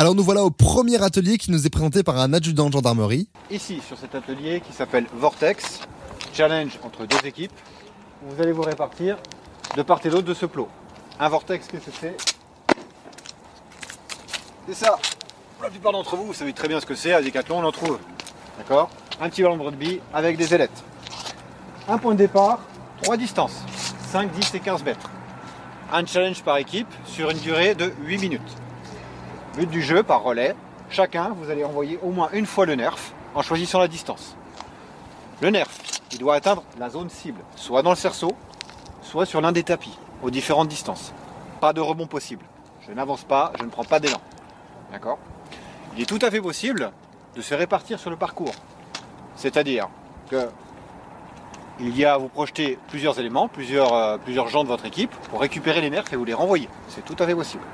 Alors nous voilà au premier atelier qui nous est présenté par un adjudant de gendarmerie. Ici, sur cet atelier qui s'appelle Vortex, challenge entre deux équipes, vous allez vous répartir de part et d'autre de ce plot. Un vortex, qu'est-ce que c'est? C'est ça. La plupart d'entre vous, vous savez très bien ce que c'est, à Decathlon, on en trouve. D'accord? Un petit ballon de rugby avec des ailettes. Un point de départ, trois distances, 5, 10 et 15 mètres. Un challenge par équipe sur une durée de 8 minutes. But du jeu par relais, chacun, vous allez envoyer au moins une fois le nerf en choisissant la distance. Le nerf, il doit atteindre la zone cible, soit dans le cerceau, soit sur l'un des tapis, aux différentes distances. Pas de rebond possible. Je n'avance pas, je ne prends pas d'élan. D'accord? Il est tout à fait possible de se répartir sur le parcours. C'est-à-dire que il y a à vous projeter plusieurs éléments, plusieurs, euh, plusieurs gens de votre équipe pour récupérer les nerfs et vous les renvoyer. C'est tout à fait possible.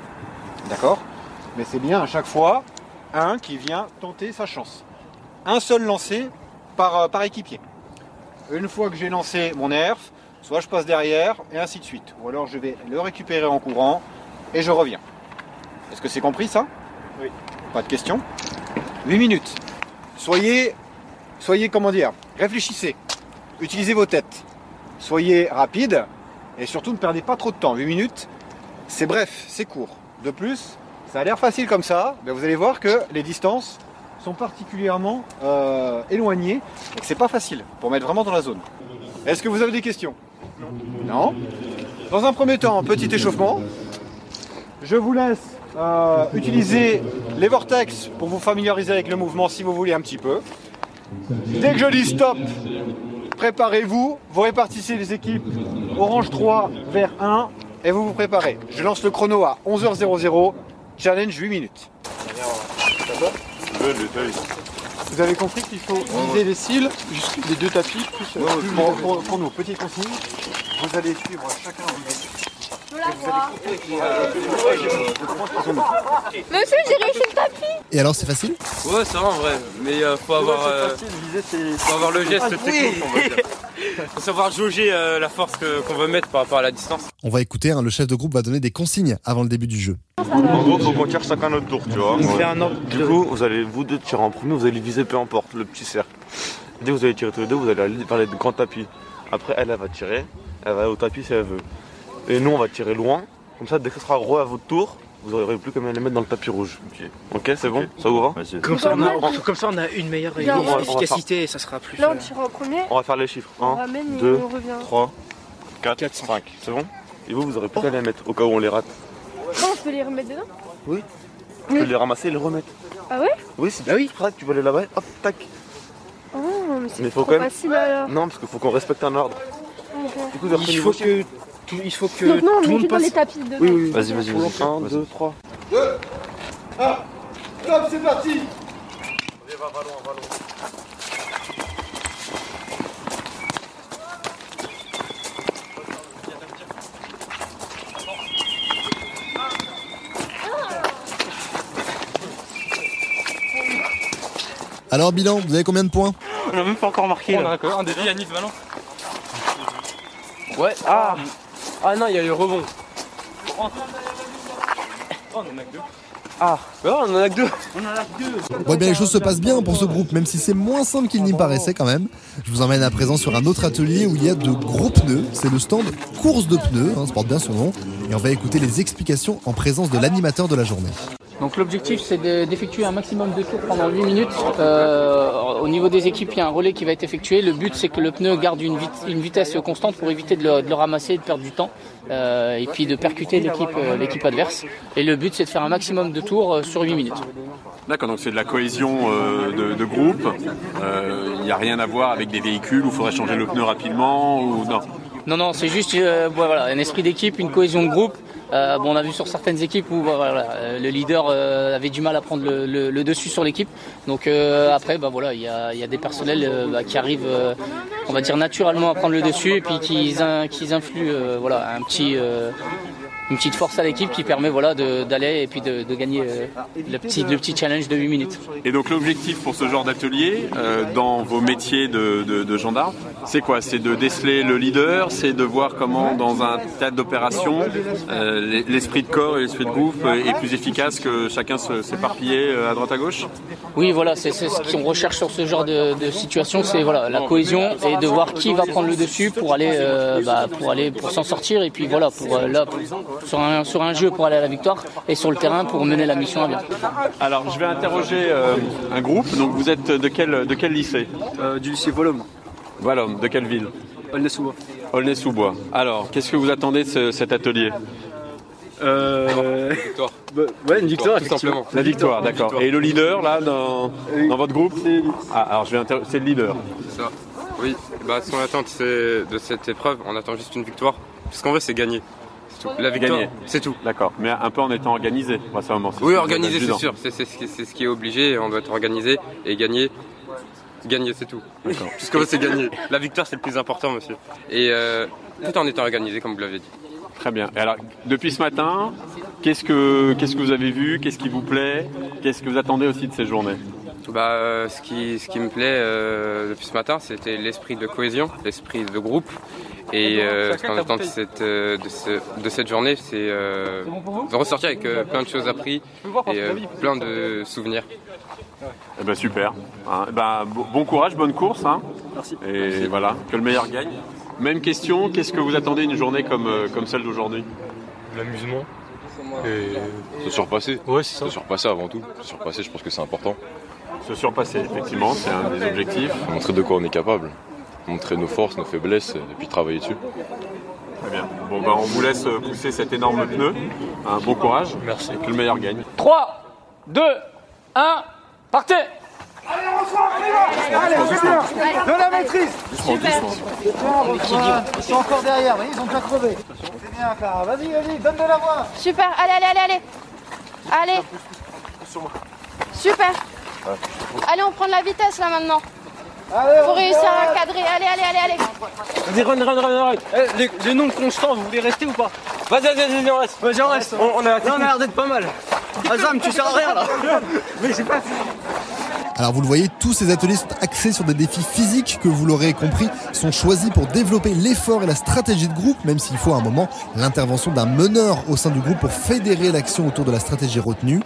D'accord? Mais c'est bien à chaque fois un qui vient tenter sa chance. Un seul lancé par, euh, par équipier. Une fois que j'ai lancé mon nerf, soit je passe derrière et ainsi de suite. Ou alors je vais le récupérer en courant et je reviens. Est-ce que c'est compris ça? Oui. Pas de questions? 8 minutes. Soyez, soyez comment dire, réfléchissez. Utilisez vos têtes. Soyez rapide et surtout ne perdez pas trop de temps. 8 minutes, c'est bref, c'est court. De plus, ça a l'air facile comme ça, mais vous allez voir que les distances sont particulièrement euh, éloignées et que c'est pas facile pour mettre vraiment dans la zone. Est-ce que vous avez des questions? Non? Dans un premier temps, petit échauffement. Je vous laisse euh, utiliser les vortex pour vous familiariser avec le mouvement si vous voulez un petit peu. Dès que je dis stop, préparez-vous. Vous répartissez les équipes orange 3 vers 1 et vous vous préparez. Je lance le chrono à 11h00. Challenge 8 minutes. Vous avez compris qu'il faut viser les cils, les deux tapis, plus, plus pour, pour- pour nous, petite consigne, vous allez suivre chacun Monsieur, j'ai réussi le tapis Et alors c'est facile? Ouais, ça va en vrai, mais euh, faut avoir, euh, faut avoir le geste technique, on va dire. Faut savoir jauger euh, la force que- qu'on veut mettre par rapport à la distance. On va écouter, hein, le chef de groupe va donner des consignes avant le début du jeu. En gros, faut qu'on tire chacun notre tour, tu vois. On fait un ordre Du coup, vous allez vous deux tirer en premier, vous allez viser peu importe le petit cercle. Dès que vous allez tirer tous les deux, vous allez aller vers les grands tapis. Après, elle, elle va tirer, elle va aller au tapis si elle veut. Et nous, on va tirer loin. Comme ça, dès que ce sera re à votre tour, vous aurez plus qu'à les mettre dans le tapis rouge. Ok, c'est bon Ça vous va Comme ça, on a, comme ça, on a une meilleure Bien, on va- on va efficacité et ça sera plus. Là, on tire en premier, On va faire les chiffres. on 1, ramène et deux, on revient. 3, 4, Quatre, 5. C'est bon Et vous, vous aurez plus qu'à les mettre au cas où on les rate. Comment je peux les remettre dedans Tu peux les ramasser et les remettre. Ah ouais Oui, c'est Bah oui. tu vas aller là-bas, hop, tac. Oh, mais c'est Mais faut trop quand même- facile alors. Non, parce qu'il faut qu'on respecte un ordre. Ok. Du coup, Il faut que tout, il faut que Donc non, on tout le monde passe. les tapis dedans. Oui, oui, Vas-y, vas-y, vas-y. 1, 2, 3. Stop, c'est parti Alors bilan, vous avez combien de points? On a même pas encore marqué. là. un défi, Yanis, ballon. Ouais. Ah. Ah non, il y a le rebond. Oh, on en a que deux. Ah. On en a que deux. On voit bien les choses se passent bien pour ce groupe, même si c'est moins simple qu'il n'y paraissait quand même. Je vous emmène à présent sur un autre atelier où il y a de gros pneus. C'est le stand course de pneus, hein, ça porte bien son nom. Et on va écouter les explications en présence de l'animateur de la journée. Donc l'objectif c'est de- d'effectuer un maximum de tours pendant 8 minutes. Euh, au niveau des équipes, il y a un relais qui va être effectué. Le but c'est que le pneu garde une, vit- une vitesse constante pour éviter de le, de le ramasser et de perdre du temps. Euh, et puis de percuter l'équipe euh, l'équipe adverse. Et le but c'est de faire un maximum de tours euh, sur 8 minutes. D'accord, donc c'est de la cohésion euh, de, de groupe. Il n'y a rien à voir avec des véhicules où il faudrait changer le pneu rapidement ou non? Non, non, c'est juste euh, voilà, un esprit d'équipe, une cohésion de groupe. Euh, bon, on a vu sur certaines équipes où voilà, euh, le leader euh, avait du mal à prendre le, dessus sur l'équipe. Donc après, bah, voilà, il y a, des personnels bah, qui arrivent, on va dire naturellement à prendre le dessus et puis qui, qui influent voilà, un petit, une petite force à l'équipe qui permet voilà, d'aller et puis de, de gagner euh, le, petit, le petit challenge de 8 minutes. Et donc l'objectif pour ce genre d'atelier, euh, dans vos métiers de, de, de gendarme, c'est quoi? C'est de déceler le leader, c'est de voir comment dans un théâtre d'opération, euh, l'esprit de corps et l'esprit de groupe est plus efficace que chacun s'éparpiller à droite à gauche? Oui, voilà, c'est ce qu'on recherche sur ce genre de, situation, c'est voilà, la cohésion et de voir qui va prendre le dessus pour aller, bah, pour aller, pour s'en sortir et puis voilà, pour là, pour- sur un sur un jeu pour aller à la victoire et sur le terrain pour mener la mission à bien. Alors je vais interroger euh, un groupe, donc vous êtes de quel, de quel lycée? Du lycée Volum, Voilà, de quelle ville? Aulnay-sous-Bois. Aulnay-sous-Bois. Alors, qu'est-ce que vous attendez de ce- cet atelier? Euh... Victoire. bah, ouais, une victoire, Tout simplement. La victoire, d'accord. Et le leader, là, dans, dans votre groupe? Ah, alors je vais inter- c'est le leader. C'est ça. Oui, bah, ce qu'on attend c'est- de cette épreuve, on attend juste une victoire. Parce qu'en vrai, c'est gagner. C'est tout. La victoire, Gagner. c'est tout. D'accord, mais un peu en étant organisé, moi, ça moment. Oui, organisé, c'est sûr. C'est c'est ce qui- c'est ce qui est obligé. On doit être organisé et gagner. Gagner, c'est tout. D'accord. Fait, c'est gagner. La victoire, c'est le plus important, monsieur. Et euh, tout en étant organisé, comme vous l'avez dit. Très bien. Et alors, depuis ce matin, qu'est-ce que, qu'est-ce que vous avez vu? Qu'est-ce qui vous plaît? Qu'est-ce que vous attendez aussi de ces journées? Bah, euh, ce, qui, ce qui me plaît euh, depuis ce matin, c'était l'esprit de cohésion, l'esprit de groupe. Et euh, ce qu'on attend de cette, euh, de, ce- de cette journée, c'est euh, de ressortir avec euh, plein de choses apprises et euh, plein de souvenirs. Eh ben super. Hein, eh ben, bo- bon courage, bonne course. Hein. Merci. Et voilà, que le meilleur gagne. Même question, qu'est-ce que vous attendez d'une journée comme, euh, comme celle d'aujourd'hui? L'amusement. Et... Se surpasser. Ouais, c'est ça. Se surpasser avant tout. Se surpasser, je pense que c'est important. Se surpasser, effectivement, c'est un des objectifs. Montrer de quoi on est capable. Montrer nos forces, nos faiblesses, et puis travailler dessus. Très bien. Bon, ben, on vous laisse euh, pousser cet énorme pneu. Un bon courage. Merci. Et que le meilleur gagne. 3, 2, 1, partez De la maîtrise Super. Ils sont encore derrière, vous voyez, ils ont déjà crevé. C'est bien, Clara. Vas-y, vas-y, donne de la voix. Super. Allez, allez, allez, allez. Allez. Super. Allez, on prend de la vitesse là maintenant. Allez, Pour on réussir à cadrer. Allez, allez, allez, allez. Vas-y, run, run, run, run. Eh, les, les noms constants, vous voulez rester ou pas? Vas-y, vas-y, vas-y, on reste. Vas-y, on reste. On, on a l'air d'être pas mal. Azam, tu sers à rien là. Mais j'ai pas Alors vous le voyez, tous ces ateliers sont axés sur des défis physiques que vous l'aurez compris, sont choisis pour développer l'effort et la stratégie de groupe, même s'il faut à un moment l'intervention d'un meneur au sein du groupe pour fédérer l'action autour de la stratégie retenue.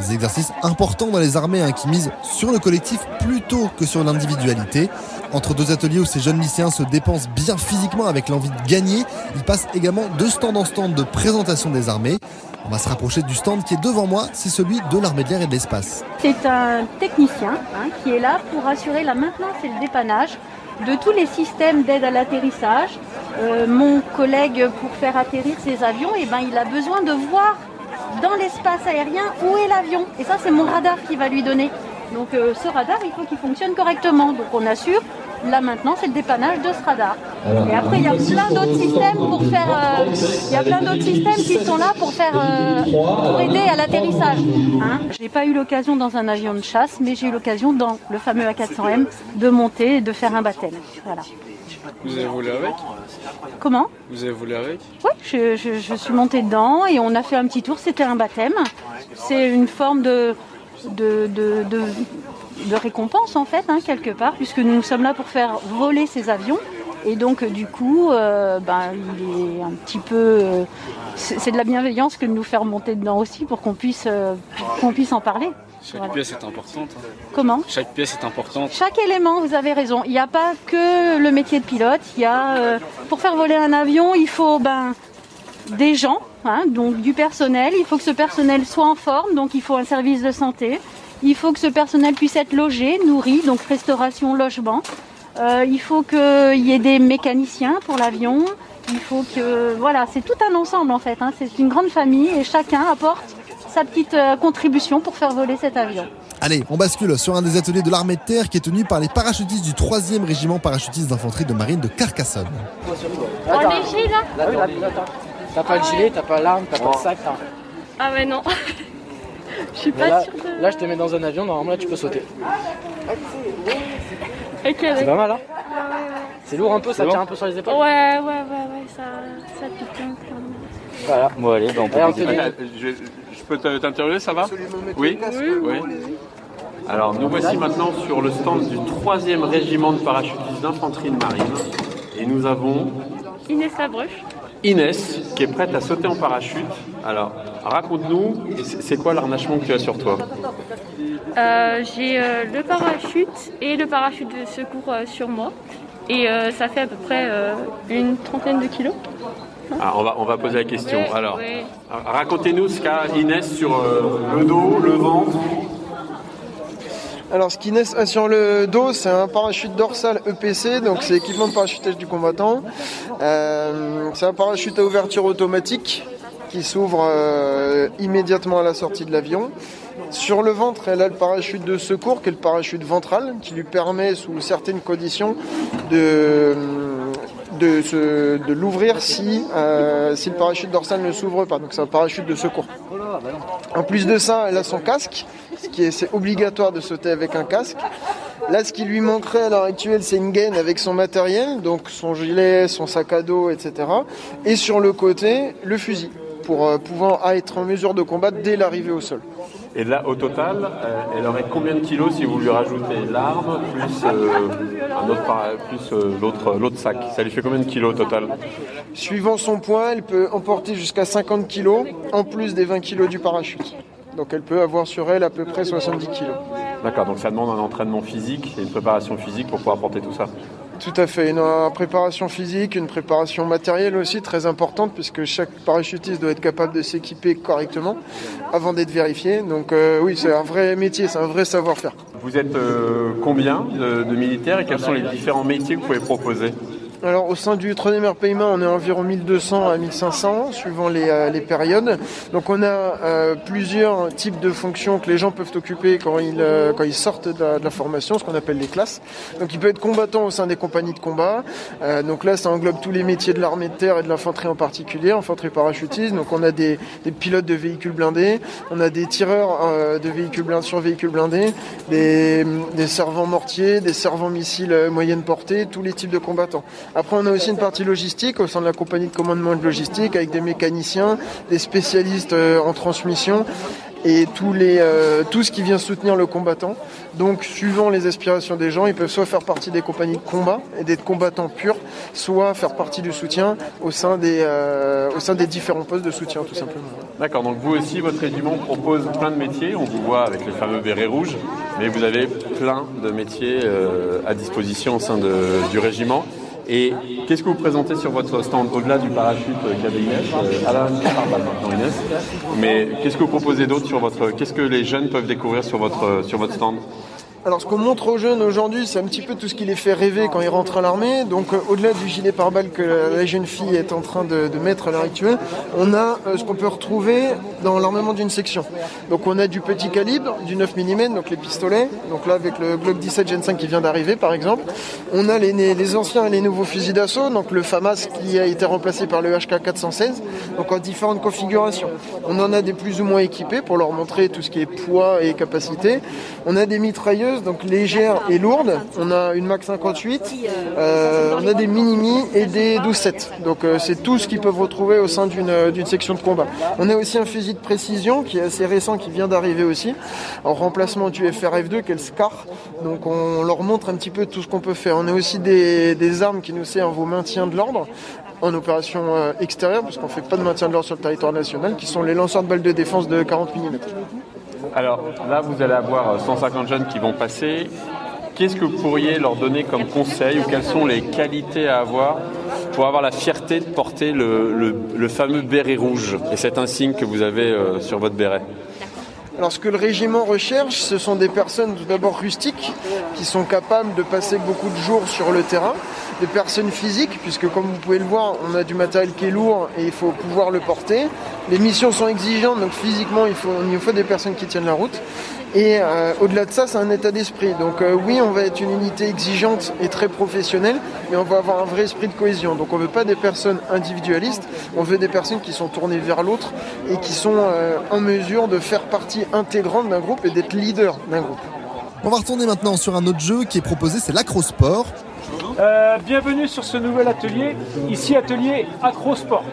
Des exercices importants dans les armées hein, qui misent sur le collectif plutôt que sur l'individualité. Entre deux ateliers où ces jeunes lycéens se dépensent bien physiquement avec l'envie de gagner, ils passent également de stand en stand de présentation des armées. On va se rapprocher du stand qui est devant moi, c'est celui de l'armée de l'air et de l'espace. C'est un technicien hein, qui est là pour assurer la maintenance et le dépannage de tous les systèmes d'aide à l'atterrissage. Euh, mon collègue, pour faire atterrir ses avions, eh ben, il a besoin de voir dans l'espace aérien où est l'avion. Et ça, c'est mon radar qui va lui donner. Donc euh, ce radar, il faut qu'il fonctionne correctement. Donc on assure la maintenance et le dépannage de ce radar. Et après, il y a plein d'autres systèmes pour faire. euh, il y a plein d'autres systèmes qui sont là pour faire, euh, pour aider à l'atterrissage. Hein. Je n'ai pas eu l'occasion dans un avion de chasse, mais j'ai eu l'occasion dans le fameux A400M de monter et de faire un baptême. Voilà. Vous avez volé avec? Comment? Vous avez volé avec? Oui, je, je- je suis montée dedans et on a fait un petit tour. C'était un baptême. C'est une forme de, de, de, de- de récompense en fait, hein, quelque part, puisque nous sommes là pour faire voler ces avions. Et donc, euh, du coup, euh, ben, il est un petit peu. euh, c'est de la bienveillance que de nous faire monter dedans aussi pour qu'on puisse, euh, qu'on puisse en parler. Chaque Voilà. pièce est importante. hein. Comment? Chaque pièce est importante. chaque élément, vous avez raison. Il n'y a pas que le métier de pilote. Il y a, pour faire voler un avion, il faut ben, des gens, hein, donc du personnel. Il faut que ce personnel soit en forme, donc il faut un service de santé. Il faut que ce personnel puisse être logé, nourri, donc restauration, logement. Euh, il faut qu'il y ait des mécaniciens pour l'avion. Il faut que, voilà, c'est tout un ensemble en fait. hein. C'est une grande famille et chacun apporte sa petite euh, contribution pour faire voler cet avion. Allez, on bascule sur un des ateliers de l'armée de terre qui est tenu par les parachutistes du 3e régiment parachutiste d'infanterie de marine de Carcassonne. On léger là. T'as pas le gilet, t'as pas l'arme, t'as pas le sac. Ah ouais, non. Je suis pas là, sûre de. là, je te mets dans un avion, normalement là tu peux sauter. C'est pas mal, hein Ah ouais, ouais. C'est lourd un peu, ça tient un peu sur les épaules. Ouais, ouais, ouais, ouais, ça, ça pique un peu. Voilà. Bon, allez, bah, on peut débuter. je, je peux te- t'interviewer, ça va Oui Oui. Alors, nous voici maintenant sur le stand du 3e régiment de parachutistes d'infanterie de marine. Et nous avons Inès Labruche. Inès qui est prête à sauter en parachute. Alors, raconte-nous, c'est quoi l'arnachement que tu as sur toi Euh, J'ai euh, le parachute et le parachute de secours euh, sur moi. Et ça fait à peu près une trentaine de kilos. Alors, on va, on va poser la question. Ouais, Alors, ouais. racontez-nous ce qu'a Inès sur le dos, le ventre. Alors, ce qui naît euh, sur le dos, c'est un parachute dorsal EPC, donc c'est équipement de parachutage du combattant. Euh, c'est un parachute à ouverture automatique qui s'ouvre euh, immédiatement à la sortie de l'avion. Sur le ventre, elle a le parachute de secours, qui est le parachute ventral, qui lui permet, sous certaines conditions, de, l'ouvrir si, si le parachute dorsal ne s'ouvre pas. Donc c'est un parachute de secours. En plus de ça, elle a son casque, qui est, c'est obligatoire de sauter avec un casque. Là, ce qui lui manquerait à l'heure actuelle, c'est une gaine avec son matériel, donc son gilet, son sac à dos, etc. Et sur le côté, le fusil, pour euh, pouvoir être en mesure de combattre dès l'arrivée au sol. Et là, au total, euh, elle aurait combien de kilos si vous lui rajoutez l'arme plus euh, un autre para- plus euh, l'autre l'autre sac? Ça lui fait combien de kilos au total? Suivant son poids, elle peut emporter jusqu'à 50 kg, en plus des 20 kg du parachute. Donc elle peut avoir sur elle à peu près 70 kg. D'accord, donc ça demande un entraînement physique et une préparation physique pour pouvoir porter tout ça. Tout à fait, une euh, préparation physique, une préparation matérielle aussi très importante puisque chaque parachutiste doit être capable de s'équiper correctement avant d'être vérifié. Donc euh, oui, c'est un vrai métier, c'est un vrai savoir-faire. Vous êtes euh, combien de, de militaires et quels sont les différents métiers que vous pouvez proposer? Alors au sein du 3e RPIMA, on est environ 1200 à 1500 suivant les, euh, les périodes. Donc on a euh, plusieurs types de fonctions que les gens peuvent occuper quand ils, euh, quand ils sortent de la, de la formation, ce qu'on appelle les classes. Donc il peut être combattant au sein des compagnies de combat. Euh, donc là ça englobe tous les métiers de l'armée de terre et de l'infanterie en particulier, infanterie parachutiste. Donc on a des, des pilotes de véhicules blindés, on a des tireurs euh, de véhicules blindés sur véhicules blindés, des, des servants mortiers, des servants missiles euh, moyenne portée, tous les types de combattants. Après, on a aussi une partie logistique au sein de la compagnie de commandement de logistique avec des mécaniciens, des spécialistes euh, en transmission et euh, tout ce qui vient soutenir le combattant. Donc, suivant les aspirations des gens, ils peuvent soit faire partie des compagnies de combat et d'être combattants purs, soit faire partie du soutien au sein des, euh, différents postes de soutien, tout simplement. D'accord, donc vous aussi, votre régiment propose plein de métiers. On vous voit avec les fameux bérets rouges, mais vous avez plein de métiers à disposition au sein du régiment. Et qu'est-ce que vous présentez sur votre stand au-delà du parachute qu'avait euh. Mais qu'est-ce que vous proposez d'autre sur votre Qu'est-ce que les jeunes peuvent découvrir sur votre sur votre stand? Alors ce qu'on montre aux jeunes aujourd'hui, c'est un petit peu tout ce qui les fait rêver quand ils rentrent à l'armée. Donc euh, au-delà du gilet pare-balles que la, jeune fille est en train de, mettre à l'heure actuelle, on a euh, ce qu'on peut retrouver dans l'armement d'une section. Donc on a du petit calibre, du 9 mm, donc les pistolets. Donc là avec le Glock 17 Gen 5 qui vient d'arriver par exemple. On a les, anciens et les nouveaux fusils d'assaut, donc le FAMAS qui a été remplacé par le HK 416, donc en différentes configurations. On en a des plus ou moins équipés pour leur montrer tout ce qui est poids et capacité. On a des mitrailleuses, donc légères et lourdes. On a une Mac 58, euh, on a des Minimi et des 12-7. Donc euh, c'est tout ce qu'ils peuvent retrouver au sein d'une euh, d'une section de combat. On a aussi un fusil de précision qui est assez récent, qui vient d'arriver aussi, en remplacement du FRF2 qui est le SCAR. Donc on leur montre un petit peu tout ce qu'on peut faire. On a aussi des, des armes qui nous servent au maintien de l'ordre en opération extérieure, parce qu'on ne fait pas de maintien de l'ordre sur le territoire national, qui sont les lanceurs de balles de défense de 40 mm. Alors là, vous allez avoir 150 jeunes qui vont passer. Qu'est-ce que vous pourriez leur donner comme conseil ou quelles sont les qualités à avoir pour avoir la fierté de porter le fameux béret rouge? Et cet insigne que vous avez euh, sur votre béret Alors ce que le régiment recherche, ce sont des personnes tout d'abord rustiques, qui sont capables de passer beaucoup de jours sur le terrain, des personnes physiques, puisque comme vous pouvez le voir, on a du matériel qui est lourd et il faut pouvoir le porter. Les missions sont exigeantes, donc physiquement, il faut, il faut des personnes qui tiennent la route. Et euh, au-delà de ça, c'est un état d'esprit. Donc euh, oui, on va être une unité exigeante et très professionnelle, mais on va avoir un vrai esprit de cohésion. Donc on veut pas des personnes individualistes, on veut des personnes qui sont tournées vers l'autre et qui sont euh, en mesure de faire partie intégrante d'un groupe et d'être leader d'un groupe. On va retourner maintenant sur un autre jeu qui est proposé, c'est l'acrosport. Euh, bienvenue sur ce nouvel atelier, ici atelier acrosport.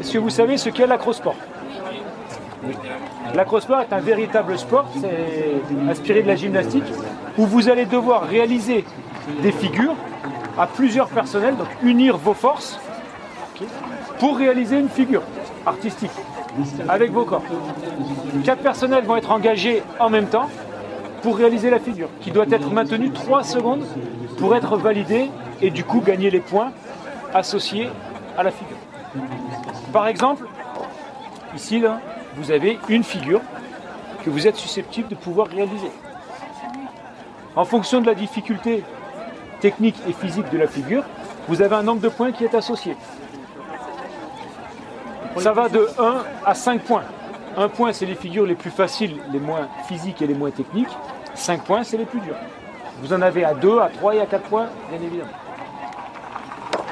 Est-ce que vous savez ce qu'est l'acrosport? L'acrosport est un véritable sport, c'est inspiré de la gymnastique, où vous allez devoir réaliser des figures à plusieurs personnels, donc unir vos forces pour réaliser une figure artistique avec vos corps. Quatre personnels vont être engagés en même temps pour réaliser la figure, qui doit être maintenue 3 secondes pour être validée et du coup gagner les points associés à la figure. Par exemple, ici, là, vous avez une figure que vous êtes susceptible de pouvoir réaliser. En fonction de la difficulté technique et physique de la figure, vous avez un nombre de points qui est associé. Ça va de 1 à 5 points. 1 point, c'est les figures les plus faciles, les moins physiques et les moins techniques. 5 points, c'est les plus durs. Vous en avez à 2, à 3 et à 4 points, bien évidemment.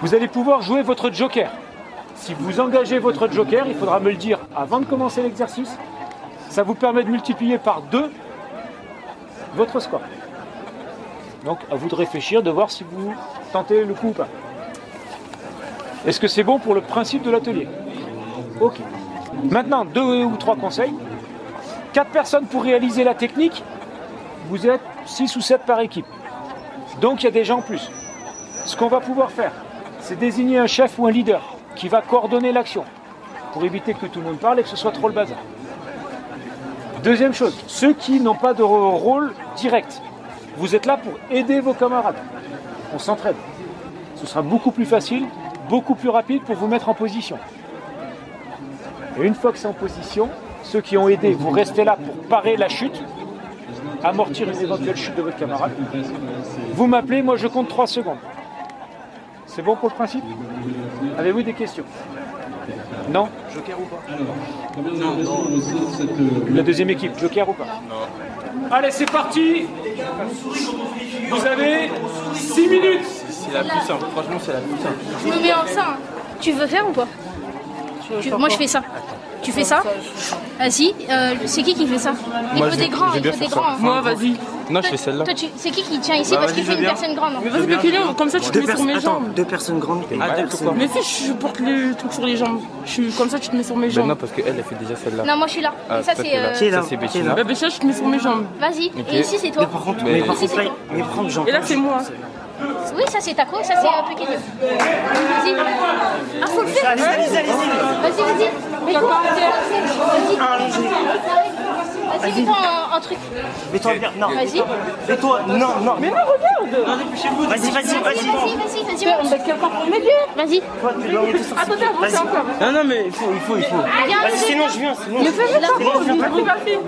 Vous allez pouvoir jouer votre joker. Si vous engagez votre joker, il faudra me le dire avant de commencer l'exercice. Ça vous permet de multiplier par 2 votre score. Donc à vous de réfléchir, de voir si vous tentez le coup ou pas. Est-ce que c'est bon pour le principe de l'atelier? Ok. Maintenant, deux ou trois conseils. Quatre personnes pour réaliser la technique. Vous êtes 6 ou 7 par équipe. Donc il y a des gens en plus. Ce qu'on va pouvoir faire, c'est désigner un chef ou un leader qui va coordonner l'action pour éviter que tout le monde parle et que ce soit trop le bazar. Deuxième chose, ceux qui n'ont pas de rôle direct, vous êtes là pour aider vos camarades. On s'entraide. Ce sera beaucoup plus facile, beaucoup plus rapide pour vous mettre en position. Et une fois que c'est en position, ceux qui ont aidé, vous restez là pour parer la chute, amortir une éventuelle chute de votre camarade. Vous m'appelez, moi je compte 3 secondes. C'est bon pour le principe Avez-vous des questions Non Joker ou pas La deuxième équipe, Joker ou pas Allez, c'est parti Vous avez 6 minutes C'est la plus simple, franchement c'est la plus simple. Je me mets en ça. Tu veux faire ou pas Tu- Moi je fais ça. Tu fais ça Vas-y. Euh, c'est qui qui fait ça Il faut des grands, il faut des grands. Moi, vas-y. Non, je fais celle-là. Toi, tu- c'est qui qui tient ici Bah, parce vas-y, je veux une bien. personne grande Mais vas-y, Péculier, comme ça tu te Deux mets sur personnes- mes attends, jambes. deux personnes grandes. Ah, personnes. Mais fiche, je porte les trucs sur les jambes. Je suis comme ça, tu te mets sur mes Ben jambes. non, parce qu'elle, elle fait déjà celle-là. Non, moi je suis là. Ah, Et ça toi, c'est. t'es là. euh, Ça, c'est Bettina. Bah, Bécha, je te mets sur mes jambes. Vas-y. Ok. Et ici c'est toi. Mais par contre, Mais- par Ici, contre, c'est là, mais par contre, j'entends. Et là, c'est moi. Oui, ça c'est Taco, ça c'est euh, Pequeño. Vas-y. Ah, faut le faire. Allez, allez, allez, Vas-y, vas-y. Mets-toi Vas-y, mets-toi en truc. Mets-toi bien. Non. Vas-y. Mets-toi. Non, non. Mais non, regarde Non, dépêchez-vous. Vas-y, vas-y, Vas-y, vas-y. vas-y, vas-y. On va quelqu'un pour m'aider. Vas-y. Attendez, avancez Vas-y. encore. Non, non, mais il faut, il faut, il faut. Viens, Vas-y, vas-y, sinon viens. je viens. Sinon, Mais fais-le pas, je pas fait.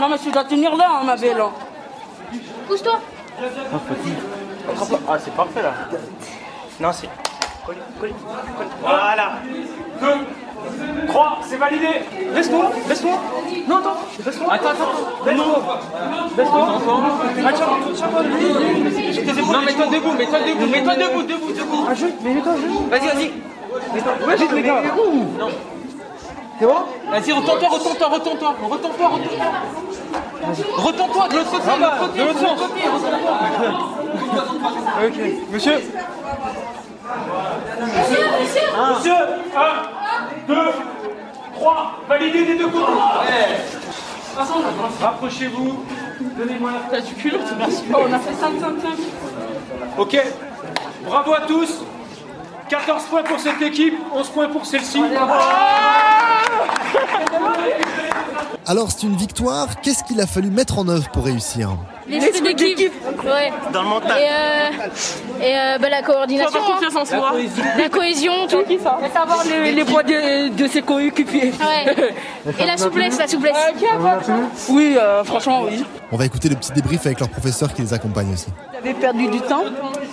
Non, mais tu dois tenir là, hein, ma belle. hein. Pousse-toi. Ah, c'est parfait là. Non, c'est. Voilà. 2, 3, c'est validé. Laisse-toi, laisse-toi Non, attends, laisse-toi Attends, attends, laisse-toi Laisse-toi Attends, tiens-toi debout Non, mets-toi debout, mets-toi debout, mets-toi debout, debout, debout. Ah, je, mais mets-toi, je Vas-y, vas-y. Ouais, vite les gars C'est bon Vas-y, retourne-toi, retourne-toi, retourne-toi, retourne-toi, retourne-toi. Retourne-toi de l'autre côté, de l'autre côté, retourne-toi. Ok, monsieur. Monsieur 1, 2, 3, validé des deux côtés. Rapprochez-vous, donnez-moi la T'as du culot, merci. Oh, on a fait 5, 5, 5. Ok, bravo à tous. 14 points pour cette équipe, 11 points pour celle-ci. Alors c'est une victoire, qu'est-ce qu'il a fallu mettre en œuvre pour réussir? L'esprit d'équipe. Ouais. Dans le mental. Et, euh, et euh, bah, la coordination. Faut avoir confiance en soi. La cohésion, tout. Et savoir les, les poids de, de ses coéquipiers. Ouais. Et la souplesse, la souplesse. Oui, euh, franchement, oui. On va écouter le petit débrief avec leur professeur qui les accompagne aussi. Vous avez perdu du temps.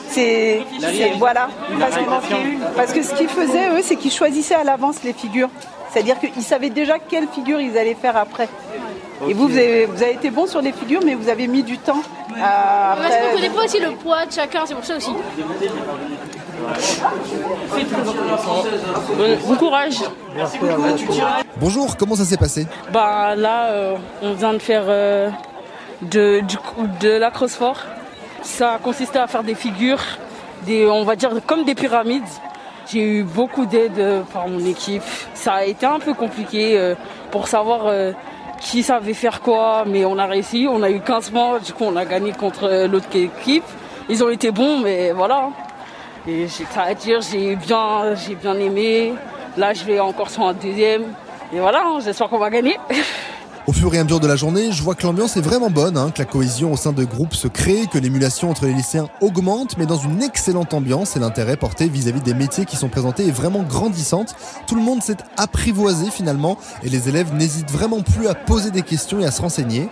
C'est c'est- voilà. Parce que, parce que ce qu'ils faisaient eux, c'est qu'ils choisissaient à l'avance les figures. C'est-à-dire qu'ils savaient déjà quelle figure ils allaient faire après. Et vous, vous avez, vous avez été bon sur les figures, mais vous avez mis du temps. à- Parce qu'on après. connaît pas aussi le poids de chacun, c'est pour ça aussi. Bon, bon courage. Bonjour, comment ça s'est passé Bah là, euh, on vient de faire euh, de, du, coup- de l'acrosphore. ça consistait à faire des figures, des, on va dire comme des pyramides. J'ai eu beaucoup d'aide euh, par mon équipe. Ça a été un peu compliqué euh, pour savoir euh, qui savait faire quoi, mais on a réussi. On a eu 15 mois, du coup on a gagné contre euh, l'autre équipe. Ils ont été bons, mais voilà. Et j'ai ça à dire, j'ai bien, j'ai bien aimé. Là, je vais encore sur un deuxième. Et voilà, hein, j'espère qu'on va gagner. Au fur et à mesure de la journée, je vois que l'ambiance est vraiment bonne, hein, que la cohésion au sein de groupes se crée, que l'émulation entre les lycéens augmente, mais dans une excellente ambiance et l'intérêt porté vis-à-vis des métiers qui sont présentés est vraiment grandissante. Tout le monde s'est apprivoisé finalement et les élèves n'hésitent vraiment plus à poser des questions et à se renseigner.